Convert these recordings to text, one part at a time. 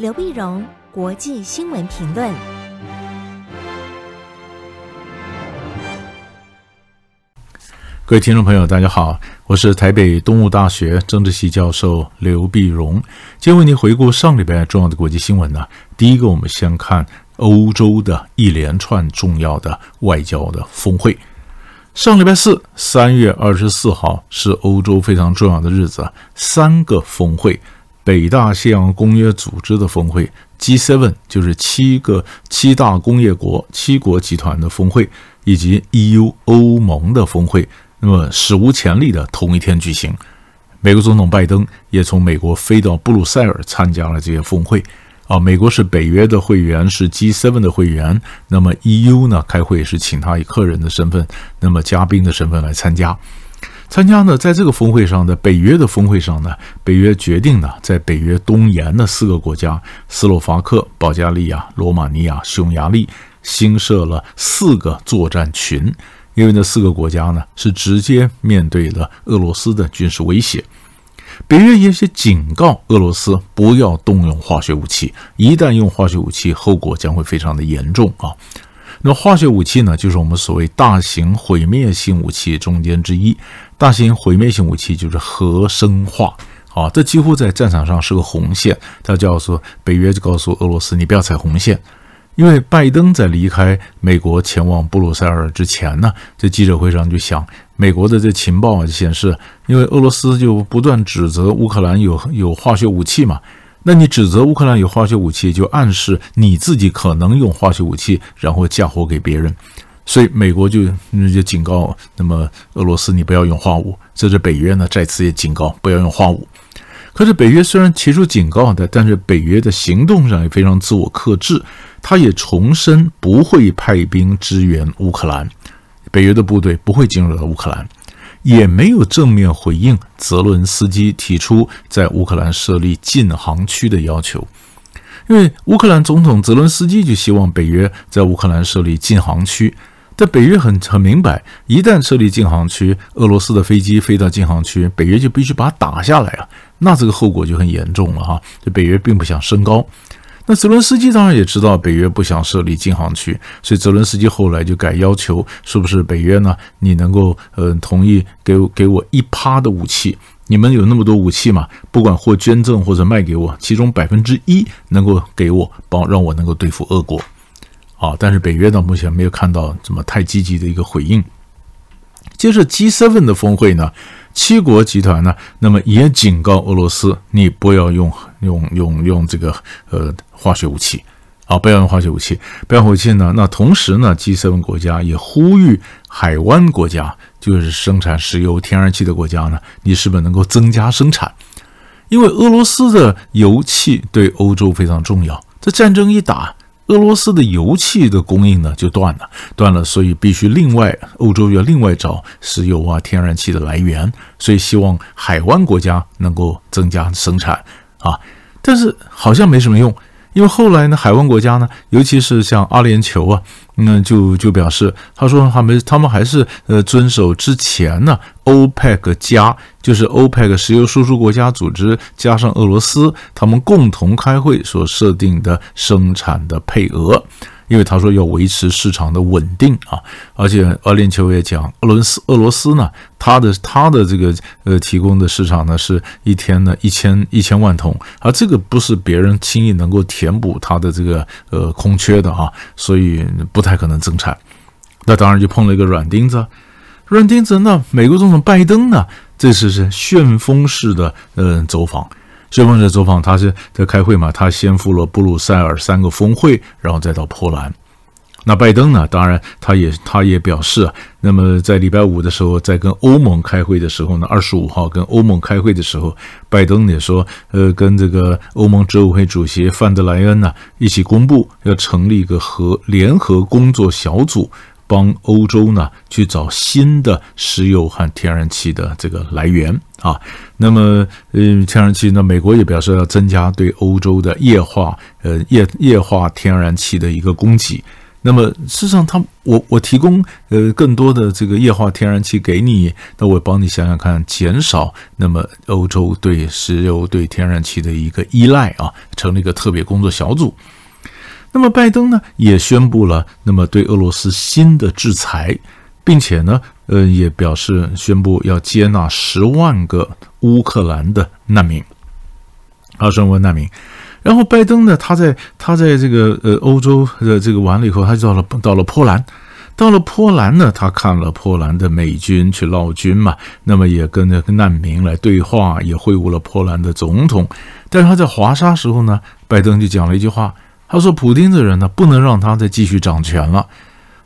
刘碧荣，国际新闻评论。各位听众朋友，大家好，我是台北东吴大学政治系教授刘碧荣，今天为您回顾上礼拜重要的国际新闻呢。第一个，我们先看欧洲的一连串重要的外交的峰会。上礼拜四，三月二十四号是欧洲非常重要的日子，三个峰会：北大西洋公约组织的峰会，G7 就是七个七大工业国七国集团的峰会，以及 EU 欧盟的峰会。那么史无前例的同一天举行，美国总统拜登也从美国飞到布鲁塞尔参加了这些峰会。啊，美国是北约的会员，是 G7 的会员。那么 EU 呢，开会是请他以客人的身份，那么嘉宾的身份来参加。参加呢，在这个峰会上的北约的峰会上呢，北约决定呢，在北约东沿的四个国家——斯洛伐克、保加利亚、罗马尼亚、匈牙利，新设了四个作战群。因为这四个国家呢，是直接面对了俄罗斯的军事威胁，北约也是警告俄罗斯不要动用化学武器，一旦用化学武器，后果将会非常的严重啊。那化学武器呢，就是我们所谓大型毁灭性武器中间之一。大型毁灭性武器就是核生化啊，这几乎在战场上是个红线。它叫做北约就告诉俄罗斯，你不要踩红线。因为拜登在离开美国前往布鲁塞尔之前呢，在记者会上就想，美国的这情报显示，因为俄罗斯就不断指责乌克兰有有化学武器嘛，那你指责乌克兰有化学武器，就暗示你自己可能用化学武器，然后嫁祸给别人，所以美国就那就警告，那么俄罗斯你不要用化武，这是北约呢再次也警告不要用化武。可是北约虽然提出警告的，但是北约的行动上也非常自我克制。他也重申不会派兵支援乌克兰，北约的部队不会进入到乌克兰，也没有正面回应泽伦斯基提出在乌克兰设立禁航区的要求。因为乌克兰总统泽伦斯基就希望北约在乌克兰设立禁航区，但北约很很明白，一旦设立禁航区，俄罗斯的飞机飞到禁航区，北约就必须把它打下来啊，那这个后果就很严重了哈。这北约并不想升高。那泽伦斯基当然也知道北约不想设立禁航区，所以泽伦斯基后来就改要求，是不是北约呢？你能够呃同意给给我一趴的武器？你们有那么多武器嘛？不管或捐赠或者卖给我，其中百分之一能够给我，帮让我能够对付俄国。啊，但是北约到目前没有看到怎么太积极的一个回应。接着 G7 的峰会呢？七国集团呢，那么也警告俄罗斯，你不要用用用用这个呃化学武器，啊，不要用化学武器，不要武器呢。那同时呢，G7 国家也呼吁海湾国家，就是生产石油、天然气的国家呢，你是不是能够增加生产？因为俄罗斯的油气对欧洲非常重要，这战争一打。俄罗斯的油气的供应呢就断了，断了，所以必须另外欧洲要另外找石油啊、天然气的来源，所以希望海湾国家能够增加生产啊，但是好像没什么用。因为后来呢，海湾国家呢，尤其是像阿联酋啊，那就就表示，他说他们他们还是呃遵守之前呢，欧佩克加就是欧佩克石油输出国家组织加上俄罗斯他们共同开会所设定的生产的配额。因为他说要维持市场的稳定啊，而且阿联酋也讲，俄罗斯俄罗斯呢，它的它的这个呃提供的市场呢是一天呢一千一千万桶，而这个不是别人轻易能够填补它的这个呃空缺的哈，所以不太可能增产。那当然就碰了一个软钉子，软钉子呢，美国总统拜登呢，这次是旋风式的呃走访。顺风者走访，他是在开会嘛？他先赴了布鲁塞尔三个峰会，然后再到波兰。那拜登呢？当然，他也他也表示啊，那么在礼拜五的时候，在跟欧盟开会的时候呢，二十五号跟欧盟开会的时候，拜登也说，呃，跟这个欧盟执委会主席范德莱恩呢一起公布要成立一个和联合工作小组。帮欧洲呢去找新的石油和天然气的这个来源啊，那么嗯，天然气呢，美国也表示要增加对欧洲的液化呃液液化天然气的一个供给，那么事实上他，我我提供呃更多的这个液化天然气给你，那我帮你想想看，减少那么欧洲对石油对天然气的一个依赖啊，成立一个特别工作小组。那么拜登呢也宣布了，那么对俄罗斯新的制裁，并且呢呃也表示宣布要接纳十万个乌克兰的难民，二十万难民。然后拜登呢，他在他在这个呃欧洲的这个完了以后，他就到了到了波兰，到了波兰呢，他看了波兰的美军去闹军嘛，那么也跟那个难民来对话，也会晤了波兰的总统。但是他在华沙时候呢，拜登就讲了一句话，他说：“普丁这人呢，不能让他再继续掌权了。”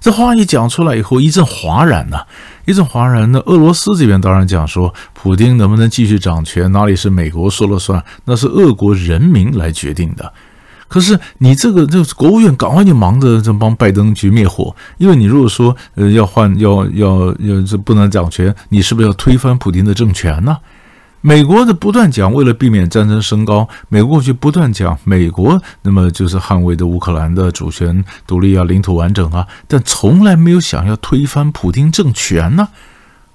这话一讲出来以后，一阵哗然呐，一阵哗然呢。俄罗斯这边当然讲说，普丁能不能继续掌权，哪里是美国说了算，那是俄国人民来决定的。可是你这个，这国务院赶快就忙着这帮拜登去灭火，因为你如果说呃要换要要要这不能掌权，你是不是要推翻普丁的政权呢？美国的不断讲，为了避免战争升高，美国过去不断讲，美国那么就是捍卫的乌克兰的主权独立啊，领土完整啊，但从来没有想要推翻普京政权呢。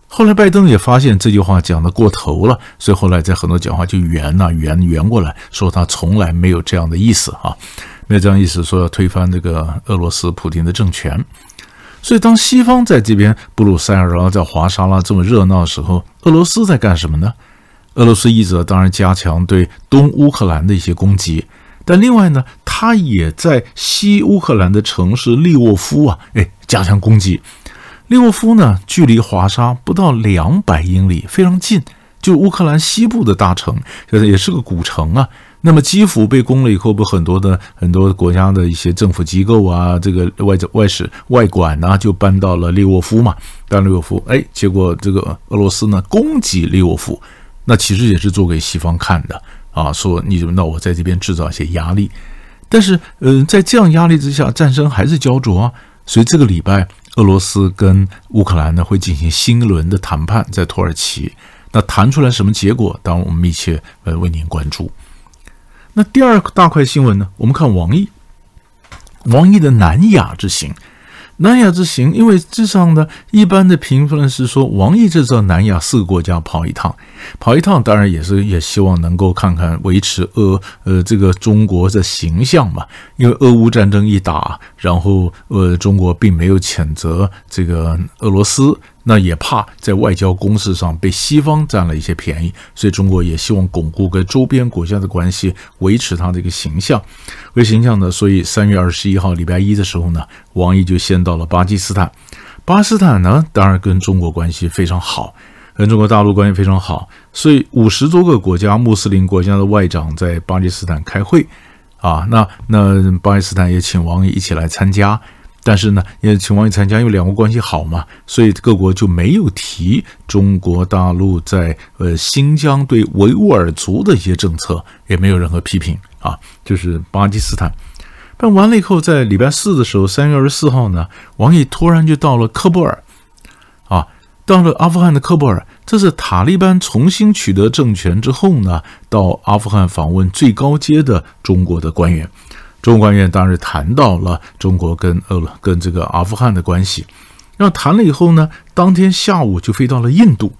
后来拜登也发现这句话讲得过头了，所以后来在很多讲话就圆呐圆圆过来说他从来没有这样的意思啊，没有这样意思说要推翻这个俄罗斯普京的政权。所以当西方在这边布鲁塞尔啊，在华沙拉这么热闹的时候，俄罗斯在干什么呢？俄罗斯一则当然加强对东乌克兰的一些攻击，但另外呢，他也在西乌克兰的城市利沃夫啊，哎，加强攻击。利沃夫呢，距离华沙不到两百英里，非常近，就乌克兰西部的大城，也是个古城啊。那么基辅被攻了以后，不很多的很多国家的一些政府机构啊，这个外外使外馆呐、就搬到了利沃夫嘛。但利沃夫，哎，结果这个俄罗斯呢，攻击利沃夫。那其实也是做给西方看的啊，说你怎么，那我在这边制造一些压力，但是，嗯、呃，在这样压力之下，战争还是焦灼啊。所以这个礼拜，俄罗斯跟乌克兰呢会进行新一轮的谈判，在土耳其。那谈出来什么结果？当然我们密切呃为您关注。那第二大块新闻呢，我们看王毅，王毅的南亚之行。南亚之行，因为至上呢，一般的评分是说，王毅这次到南亚四个国家跑一趟，跑一趟，当然也是也希望能够看看维持俄呃这个中国的形象嘛。因为俄乌战争一打，然后呃中国并没有谴责这个俄罗斯。那也怕在外交攻势上被西方占了一些便宜，所以中国也希望巩固跟周边国家的关系，维持它的一个形象。为形象呢，所以三月二十一号礼拜一的时候呢，王毅就先到了巴基斯坦。巴基斯坦呢，当然跟中国关系非常好，跟中国大陆关系非常好，所以五十多个国家穆斯林国家的外长在巴基斯坦开会啊，那那巴基斯坦也请王毅一起来参加。但是呢，也请王毅参加，因为两国关系好嘛，所以各国就没有提中国大陆在呃新疆对维吾尔族的一些政策，也没有任何批评啊。就是巴基斯坦办完了以后，在礼拜四的时候，三月二十四号呢，王毅突然就到了喀布尔，啊，到了阿富汗的喀布尔，这是塔利班重新取得政权之后呢，到阿富汗访问最高阶的中国的官员。中国官员当时谈到了中国跟呃跟这个阿富汗的关系，然后谈了以后呢，当天下午就飞到了印度。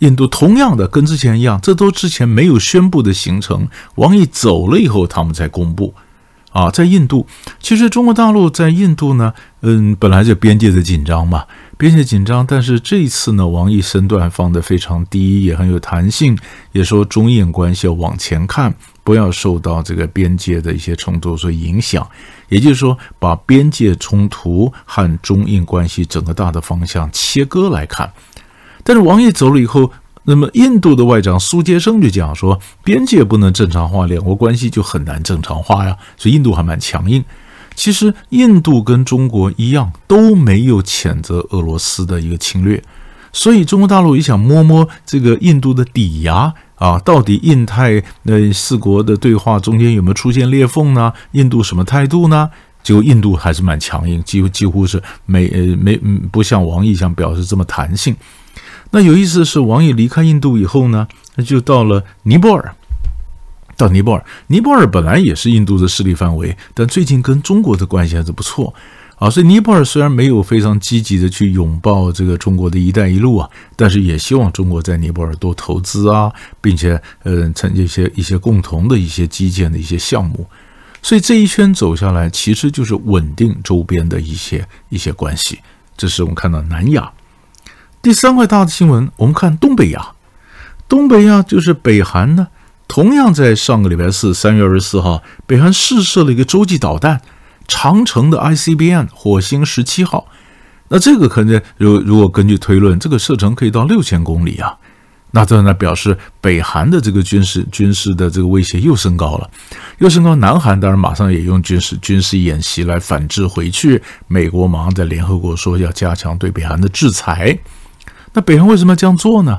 印度同样的跟之前一样，这都之前没有宣布的行程。王毅走了以后，他们才公布。啊，在印度，其实中国大陆在印度呢，嗯，本来就边界的紧张嘛，边界紧张。但是这一次呢，王毅身段放得非常低，也很有弹性，也说中印关系要往前看，不要受到这个边界的一些冲突所影响。也就是说，把边界冲突和中印关系整个大的方向切割来看。但是王毅走了以后。那么，印度的外长苏杰生就讲说，边界不能正常化，两国关系就很难正常化呀。所以印度还蛮强硬。其实，印度跟中国一样，都没有谴责俄罗斯的一个侵略。所以，中国大陆也想摸摸这个印度的底呀，啊，到底印太那四国的对话中间有没有出现裂缝呢？印度什么态度呢？结果，印度还是蛮强硬，几乎几乎是没呃没不像王毅想表示这么弹性。那有意思的是，王毅离开印度以后呢，那就到了尼泊尔。到尼泊尔，尼泊尔本来也是印度的势力范围，但最近跟中国的关系还是不错啊。所以尼泊尔虽然没有非常积极的去拥抱这个中国的一带一路啊，但是也希望中国在尼泊尔多投资啊，并且呃，成立一些一些共同的一些基建的一些项目。所以这一圈走下来，其实就是稳定周边的一些一些关系。这是我们看到南亚。第三块大的新闻，我们看东北亚。东北亚就是北韩呢，同样在上个礼拜四，三月二十四号，北韩试射了一个洲际导弹，长城的 ICBM 火星十七号。那这个可能，如如果根据推论，这个射程可以到六千公里啊。那这呢表示北韩的这个军事军事的这个威胁又升高了，又升高。南韩当然马上也用军事军事演习来反制回去。美国马上在联合国说要加强对北韩的制裁。那北韩为什么要这样做呢？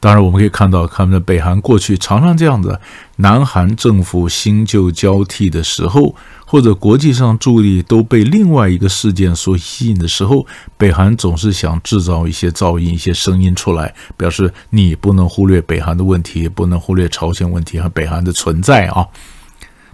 当然，我们可以看到，他们的北韩过去常常这样子，南韩政府新旧交替的时候，或者国际上注意力都被另外一个事件所吸引的时候，北韩总是想制造一些噪音、一些声音出来，表示你不能忽略北韩的问题，不能忽略朝鲜问题和北韩的存在啊。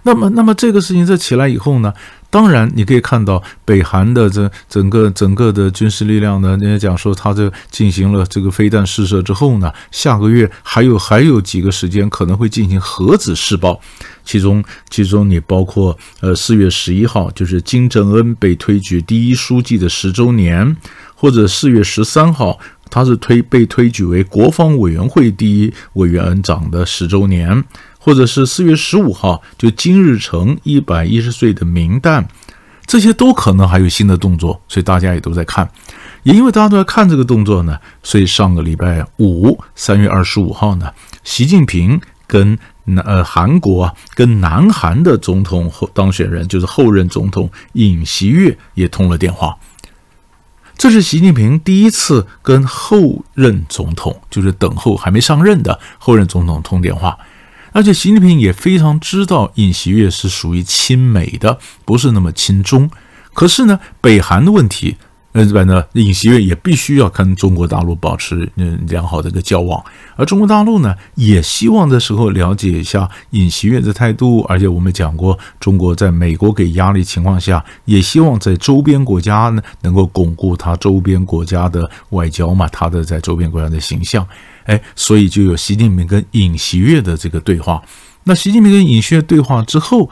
那么，那么这个事情这起来以后呢？当然，你可以看到北韩的这整个整个的军事力量呢，人家讲说，他这进行了这个飞弹试射之后呢，下个月还有还有几个时间可能会进行核子试爆，其中其中你包括呃四月十一号就是金正恩被推举第一书记的十周年，或者四月十三号他是推被推举为国防委员会第一委员长的十周年。或者是四月十五号，就金日成一百一十岁的名单，这些都可能还有新的动作，所以大家也都在看。也因为大家都在看这个动作呢，所以上个礼拜五，三月二十五号呢，习近平跟南呃韩国，跟南韩的总统候当选人，就是后任总统尹锡悦也通了电话。这是习近平第一次跟后任总统，就是等候还没上任的后任总统通电话。而且习近平也非常知道尹锡悦是属于亲美的，不是那么亲中。可是呢，北韩的问题，呃，反正尹锡悦也必须要跟中国大陆保持嗯良好的一个交往。而中国大陆呢，也希望的时候了解一下尹锡悦的态度。而且我们讲过，中国在美国给压力情况下，也希望在周边国家呢能够巩固他周边国家的外交嘛，他的在周边国家的形象。哎，所以就有习近平跟尹锡悦的这个对话。那习近平跟尹锡悦对话之后，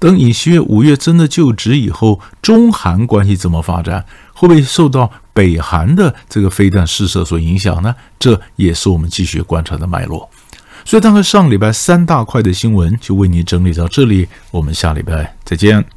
等尹锡悦五月真的就职以后，中韩关系怎么发展？会不会受到北韩的这个飞弹试射所影响呢？这也是我们继续观察的脉络。所以，大概上礼拜三大块的新闻就为您整理到这里，我们下礼拜再见。